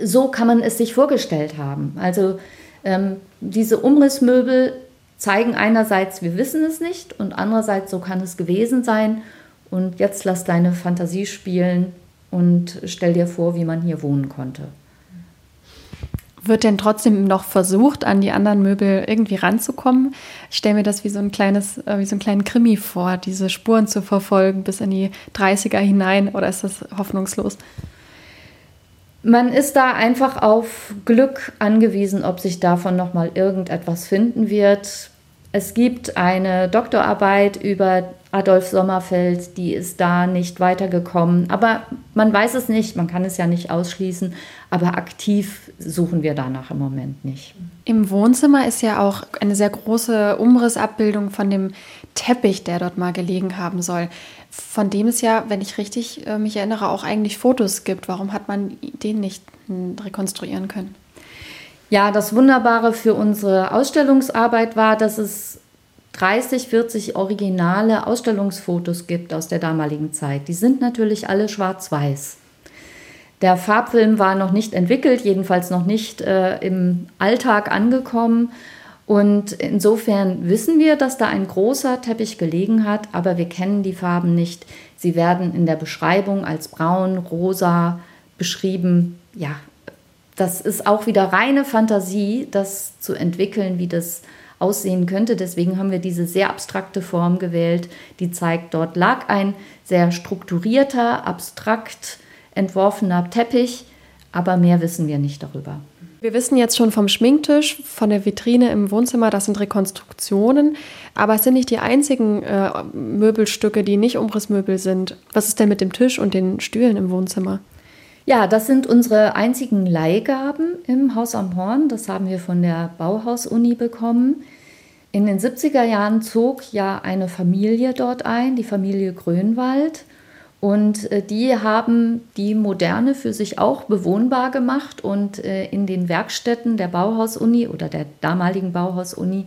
so kann man es sich vorgestellt haben. Also ähm, diese Umrissmöbel zeigen einerseits, wir wissen es nicht und andererseits, so kann es gewesen sein. Und jetzt lass deine Fantasie spielen und stell dir vor, wie man hier wohnen konnte. Wird denn trotzdem noch versucht, an die anderen Möbel irgendwie ranzukommen? Ich stelle mir das wie so ein kleines, äh, wie so einen kleinen Krimi vor, diese Spuren zu verfolgen bis in die 30er hinein, oder ist das hoffnungslos? Man ist da einfach auf Glück angewiesen, ob sich davon nochmal irgendetwas finden wird. Es gibt eine Doktorarbeit über Adolf Sommerfeld, die ist da nicht weitergekommen. Aber man weiß es nicht, man kann es ja nicht ausschließen. Aber aktiv suchen wir danach im Moment nicht. Im Wohnzimmer ist ja auch eine sehr große Umrissabbildung von dem Teppich, der dort mal gelegen haben soll. Von dem es ja, wenn ich richtig äh, mich erinnere, auch eigentlich Fotos gibt. Warum hat man den nicht hm, rekonstruieren können? Ja, das Wunderbare für unsere Ausstellungsarbeit war, dass es 30, 40 originale Ausstellungsfotos gibt aus der damaligen Zeit. Die sind natürlich alle schwarz-weiß. Der Farbfilm war noch nicht entwickelt, jedenfalls noch nicht äh, im Alltag angekommen. Und insofern wissen wir, dass da ein großer Teppich gelegen hat, aber wir kennen die Farben nicht. Sie werden in der Beschreibung als braun, rosa beschrieben. Ja, das ist auch wieder reine Fantasie, das zu entwickeln, wie das aussehen könnte. Deswegen haben wir diese sehr abstrakte Form gewählt, die zeigt, dort lag ein sehr strukturierter, abstrakt entworfener Teppich, aber mehr wissen wir nicht darüber. Wir wissen jetzt schon vom Schminktisch, von der Vitrine im Wohnzimmer, das sind Rekonstruktionen, aber es sind nicht die einzigen äh, Möbelstücke, die nicht Umrissmöbel sind. Was ist denn mit dem Tisch und den Stühlen im Wohnzimmer? Ja, das sind unsere einzigen Leihgaben im Haus am Horn. Das haben wir von der Bauhaus-Uni bekommen. In den 70er Jahren zog ja eine Familie dort ein, die Familie Grönwald. Und äh, die haben die Moderne für sich auch bewohnbar gemacht und äh, in den Werkstätten der Bauhaus-Uni oder der damaligen Bauhaus-Uni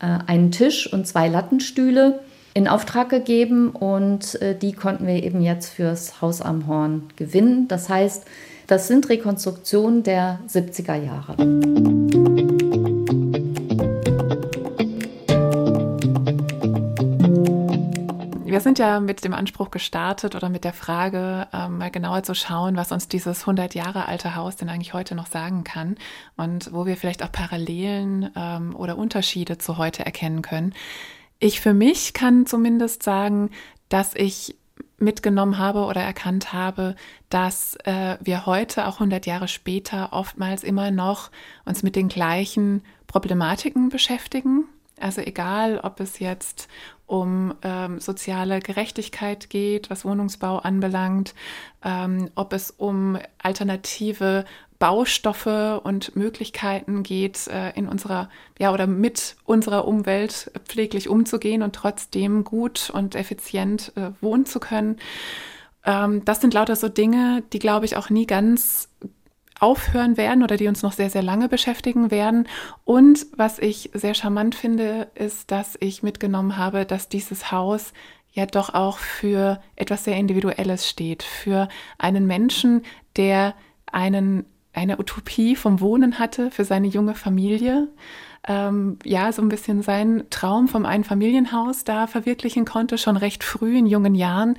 äh, einen Tisch und zwei Lattenstühle in Auftrag gegeben und die konnten wir eben jetzt fürs Haus am Horn gewinnen. Das heißt, das sind Rekonstruktionen der 70er Jahre. Wir sind ja mit dem Anspruch gestartet oder mit der Frage, ähm, mal genauer zu schauen, was uns dieses 100 Jahre alte Haus denn eigentlich heute noch sagen kann und wo wir vielleicht auch Parallelen ähm, oder Unterschiede zu heute erkennen können. Ich für mich kann zumindest sagen, dass ich mitgenommen habe oder erkannt habe, dass äh, wir heute, auch 100 Jahre später, oftmals immer noch uns mit den gleichen Problematiken beschäftigen. Also egal, ob es jetzt um ähm, soziale Gerechtigkeit geht, was Wohnungsbau anbelangt, ähm, ob es um alternative Baustoffe und Möglichkeiten geht, äh, in unserer, ja, oder mit unserer Umwelt pfleglich umzugehen und trotzdem gut und effizient äh, wohnen zu können. Ähm, das sind lauter so Dinge, die, glaube ich, auch nie ganz aufhören werden oder die uns noch sehr, sehr lange beschäftigen werden. Und was ich sehr charmant finde, ist, dass ich mitgenommen habe, dass dieses Haus ja doch auch für etwas sehr Individuelles steht, für einen Menschen, der einen, eine Utopie vom Wohnen hatte, für seine junge Familie, ähm, ja, so ein bisschen seinen Traum vom Einfamilienhaus da verwirklichen konnte, schon recht früh in jungen Jahren.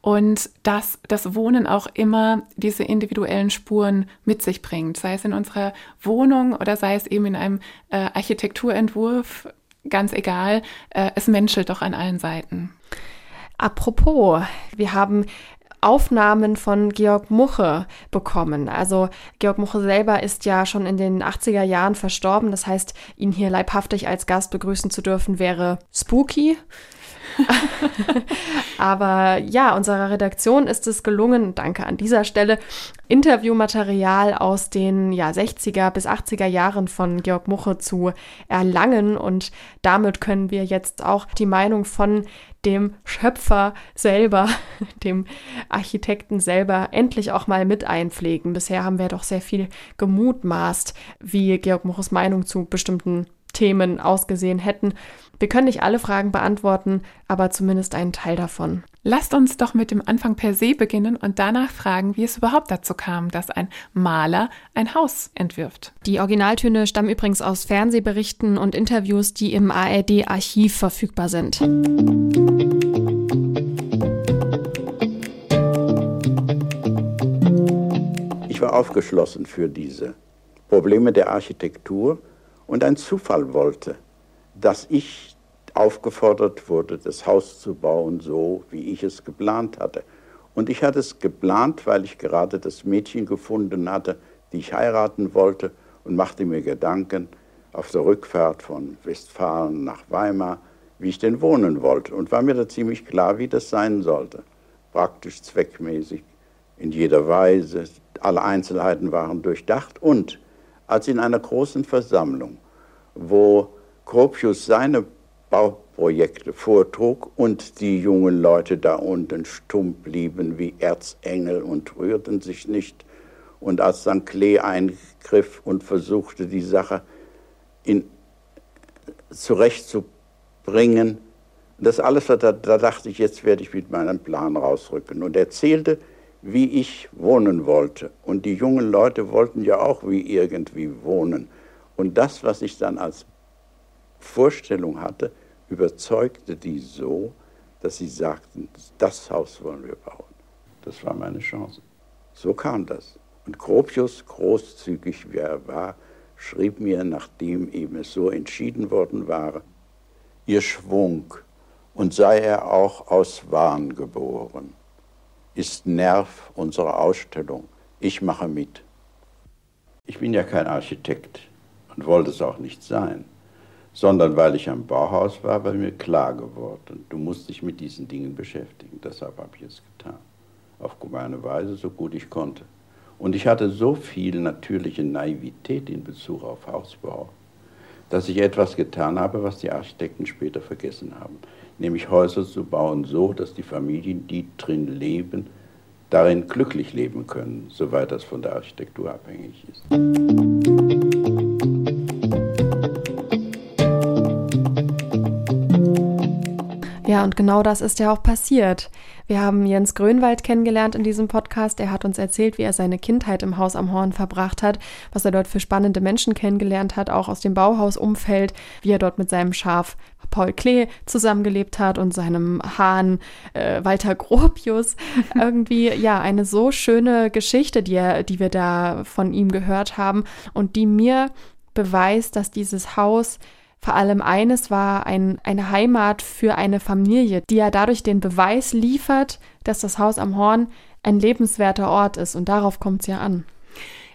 Und dass das Wohnen auch immer diese individuellen Spuren mit sich bringt, sei es in unserer Wohnung oder sei es eben in einem äh, Architekturentwurf, ganz egal, äh, es menschelt doch an allen Seiten. Apropos, wir haben Aufnahmen von Georg Muche bekommen. Also Georg Muche selber ist ja schon in den 80er Jahren verstorben. Das heißt, ihn hier leibhaftig als Gast begrüßen zu dürfen, wäre spooky. Aber ja, unserer Redaktion ist es gelungen, danke an dieser Stelle, Interviewmaterial aus den ja, 60er bis 80er Jahren von Georg Muche zu erlangen. Und damit können wir jetzt auch die Meinung von dem Schöpfer selber, dem Architekten selber, endlich auch mal mit einpflegen. Bisher haben wir doch sehr viel gemutmaßt, wie Georg Muches Meinung zu bestimmten Themen ausgesehen hätten. Wir können nicht alle Fragen beantworten, aber zumindest einen Teil davon. Lasst uns doch mit dem Anfang per se beginnen und danach fragen, wie es überhaupt dazu kam, dass ein Maler ein Haus entwirft. Die Originaltöne stammen übrigens aus Fernsehberichten und Interviews, die im ARD-Archiv verfügbar sind. Ich war aufgeschlossen für diese Probleme der Architektur und ein Zufall wollte, dass ich aufgefordert wurde, das Haus zu bauen, so wie ich es geplant hatte. Und ich hatte es geplant, weil ich gerade das Mädchen gefunden hatte, die ich heiraten wollte und machte mir Gedanken auf der Rückfahrt von Westfalen nach Weimar, wie ich denn wohnen wollte. Und war mir da ziemlich klar, wie das sein sollte. Praktisch, zweckmäßig, in jeder Weise. Alle Einzelheiten waren durchdacht. Und als in einer großen Versammlung, wo Gropius seine Bauprojekte vortrug und die jungen Leute da unten stumm blieben wie Erzengel und rührten sich nicht. Und als dann Klee eingriff und versuchte, die Sache in, zurechtzubringen, das alles, da, da dachte ich, jetzt werde ich mit meinem Plan rausrücken. Und erzählte, wie ich wohnen wollte. Und die jungen Leute wollten ja auch wie irgendwie wohnen. Und das, was ich dann als Vorstellung hatte, überzeugte die so, dass sie sagten, das Haus wollen wir bauen. Das war meine Chance. So kam das. Und Gropius, großzügig wie er war, schrieb mir, nachdem eben es so entschieden worden war, ihr Schwung, und sei er auch aus Wahn geboren, ist Nerv unserer Ausstellung. Ich mache mit. Ich bin ja kein Architekt und wollte es auch nicht sein, sondern weil ich am Bauhaus war, war mir klar geworden, du musst dich mit diesen Dingen beschäftigen. Deshalb habe ich es getan. Auf meine Weise, so gut ich konnte. Und ich hatte so viel natürliche Naivität in Bezug auf Hausbau, dass ich etwas getan habe, was die Architekten später vergessen haben. Nämlich Häuser zu bauen so, dass die Familien, die drin leben, darin glücklich leben können, soweit das von der Architektur abhängig ist. Und genau das ist ja auch passiert. Wir haben Jens Grönwald kennengelernt in diesem Podcast. Er hat uns erzählt, wie er seine Kindheit im Haus am Horn verbracht hat, was er dort für spannende Menschen kennengelernt hat, auch aus dem Bauhausumfeld, wie er dort mit seinem Schaf Paul Klee zusammengelebt hat und seinem Hahn äh, Walter Gropius. Irgendwie, ja, eine so schöne Geschichte, die, er, die wir da von ihm gehört haben und die mir beweist, dass dieses Haus vor allem eines war ein, eine Heimat für eine Familie, die ja dadurch den Beweis liefert, dass das Haus am Horn ein lebenswerter Ort ist. Und darauf kommt es ja an.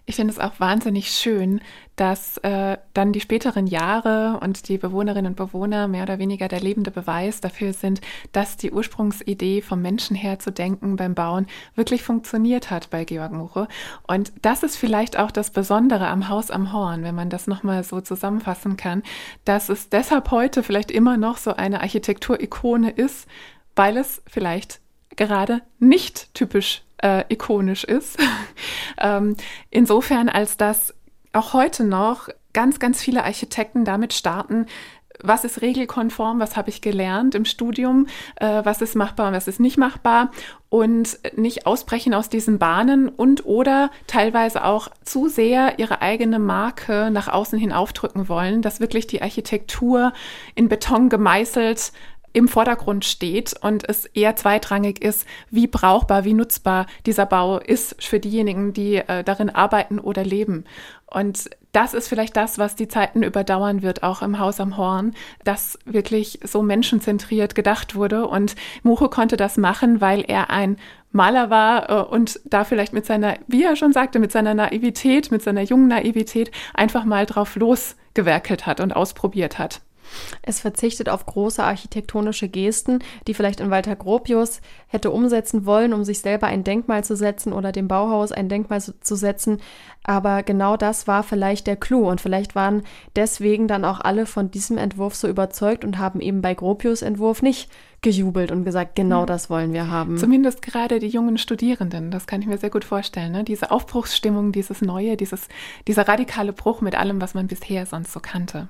Ich finde es auch wahnsinnig schön, dass äh, dann die späteren Jahre und die Bewohnerinnen und Bewohner mehr oder weniger der lebende Beweis dafür sind, dass die Ursprungsidee vom Menschen her zu denken beim Bauen wirklich funktioniert hat bei Georg Muche. Und das ist vielleicht auch das Besondere am Haus am Horn, wenn man das nochmal so zusammenfassen kann, dass es deshalb heute vielleicht immer noch so eine Architekturikone ist, weil es vielleicht gerade nicht typisch äh, ikonisch ist. ähm, insofern, als dass auch heute noch ganz, ganz viele Architekten damit starten, was ist regelkonform, was habe ich gelernt im Studium, äh, was ist machbar und was ist nicht machbar und nicht ausbrechen aus diesen Bahnen und oder teilweise auch zu sehr ihre eigene Marke nach außen hin aufdrücken wollen, dass wirklich die Architektur in Beton gemeißelt im Vordergrund steht und es eher zweitrangig ist, wie brauchbar, wie nutzbar dieser Bau ist für diejenigen, die äh, darin arbeiten oder leben. Und das ist vielleicht das, was die Zeiten überdauern wird, auch im Haus am Horn, dass wirklich so menschenzentriert gedacht wurde. Und Mucho konnte das machen, weil er ein Maler war äh, und da vielleicht mit seiner, wie er schon sagte, mit seiner Naivität, mit seiner jungen Naivität einfach mal drauf losgewerkelt hat und ausprobiert hat. Es verzichtet auf große architektonische Gesten, die vielleicht in Walter Gropius hätte umsetzen wollen, um sich selber ein Denkmal zu setzen oder dem Bauhaus ein Denkmal zu setzen. Aber genau das war vielleicht der Clou und vielleicht waren deswegen dann auch alle von diesem Entwurf so überzeugt und haben eben bei Gropius Entwurf nicht gejubelt und gesagt, genau mhm. das wollen wir haben. Zumindest gerade die jungen Studierenden, das kann ich mir sehr gut vorstellen. Ne? Diese Aufbruchsstimmung, dieses Neue, dieses, dieser radikale Bruch mit allem, was man bisher sonst so kannte.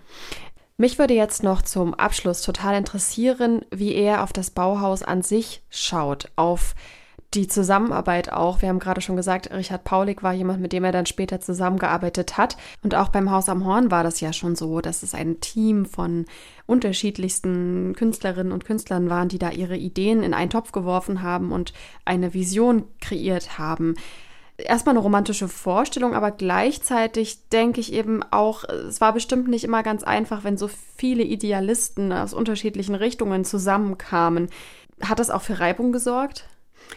Mich würde jetzt noch zum Abschluss total interessieren, wie er auf das Bauhaus an sich schaut, auf die Zusammenarbeit auch. Wir haben gerade schon gesagt, Richard Paulik war jemand, mit dem er dann später zusammengearbeitet hat. Und auch beim Haus am Horn war das ja schon so, dass es ein Team von unterschiedlichsten Künstlerinnen und Künstlern waren, die da ihre Ideen in einen Topf geworfen haben und eine Vision kreiert haben erstmal eine romantische Vorstellung, aber gleichzeitig denke ich eben auch, es war bestimmt nicht immer ganz einfach, wenn so viele Idealisten aus unterschiedlichen Richtungen zusammenkamen. Hat das auch für Reibung gesorgt?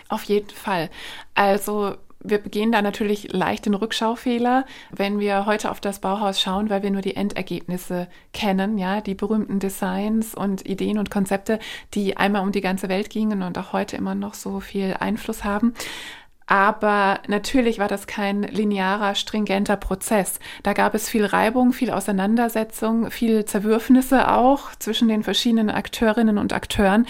Auf jeden Fall. Also wir begehen da natürlich leicht den Rückschaufehler, wenn wir heute auf das Bauhaus schauen, weil wir nur die Endergebnisse kennen, ja, die berühmten Designs und Ideen und Konzepte, die einmal um die ganze Welt gingen und auch heute immer noch so viel Einfluss haben. Aber natürlich war das kein linearer, stringenter Prozess. Da gab es viel Reibung, viel Auseinandersetzung, viel Zerwürfnisse auch zwischen den verschiedenen Akteurinnen und Akteuren.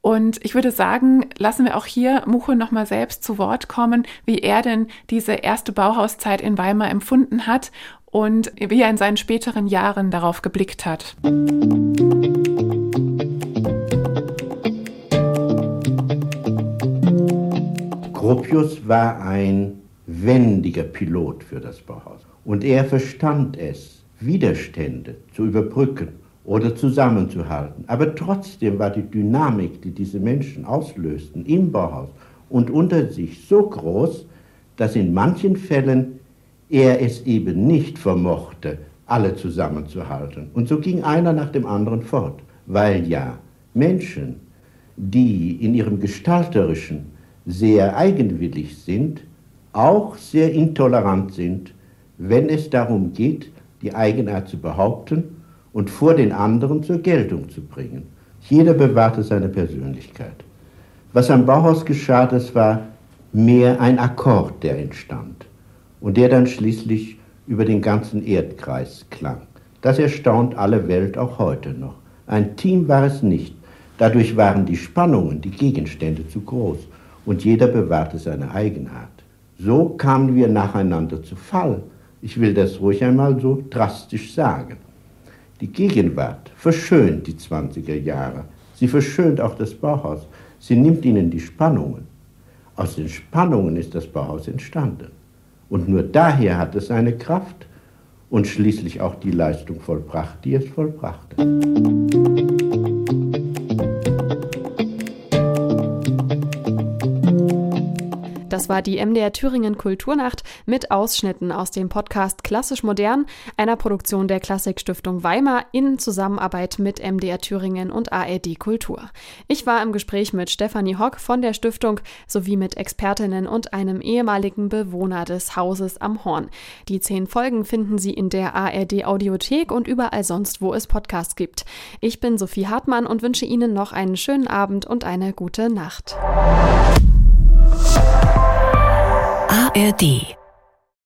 Und ich würde sagen, lassen wir auch hier Mucho nochmal selbst zu Wort kommen, wie er denn diese erste Bauhauszeit in Weimar empfunden hat und wie er in seinen späteren Jahren darauf geblickt hat. Gropius war ein wendiger Pilot für das Bauhaus. Und er verstand es, Widerstände zu überbrücken oder zusammenzuhalten. Aber trotzdem war die Dynamik, die diese Menschen auslösten im Bauhaus und unter sich so groß, dass in manchen Fällen er es eben nicht vermochte, alle zusammenzuhalten. Und so ging einer nach dem anderen fort, weil ja Menschen, die in ihrem gestalterischen sehr eigenwillig sind, auch sehr intolerant sind wenn es darum geht, die Eigenart zu behaupten und vor den anderen zur Geltung zu bringen. Jeder bewahrte seine Persönlichkeit. Was am Bauhaus geschah, das war mehr ein Akkord, der entstand und der dann schließlich über den ganzen Erdkreis klang. Das erstaunt alle Welt auch heute noch. Ein Team war es nicht. Dadurch waren die Spannungen, die Gegenstände zu groß und jeder bewahrte seine Eigenart. So kamen wir nacheinander zu Fall. Ich will das ruhig einmal so drastisch sagen. Die Gegenwart verschönt die 20er Jahre. Sie verschönt auch das Bauhaus. Sie nimmt ihnen die Spannungen. Aus den Spannungen ist das Bauhaus entstanden. Und nur daher hat es seine Kraft und schließlich auch die Leistung vollbracht, die es vollbrachte. Das war die MDR Thüringen Kulturnacht mit Ausschnitten aus dem Podcast Klassisch Modern, einer Produktion der Klassikstiftung Weimar in Zusammenarbeit mit MDR Thüringen und ARD Kultur. Ich war im Gespräch mit Stefanie Hock von der Stiftung sowie mit Expertinnen und einem ehemaligen Bewohner des Hauses am Horn. Die zehn Folgen finden Sie in der ARD Audiothek und überall sonst, wo es Podcasts gibt. Ich bin Sophie Hartmann und wünsche Ihnen noch einen schönen Abend und eine gute Nacht. ARD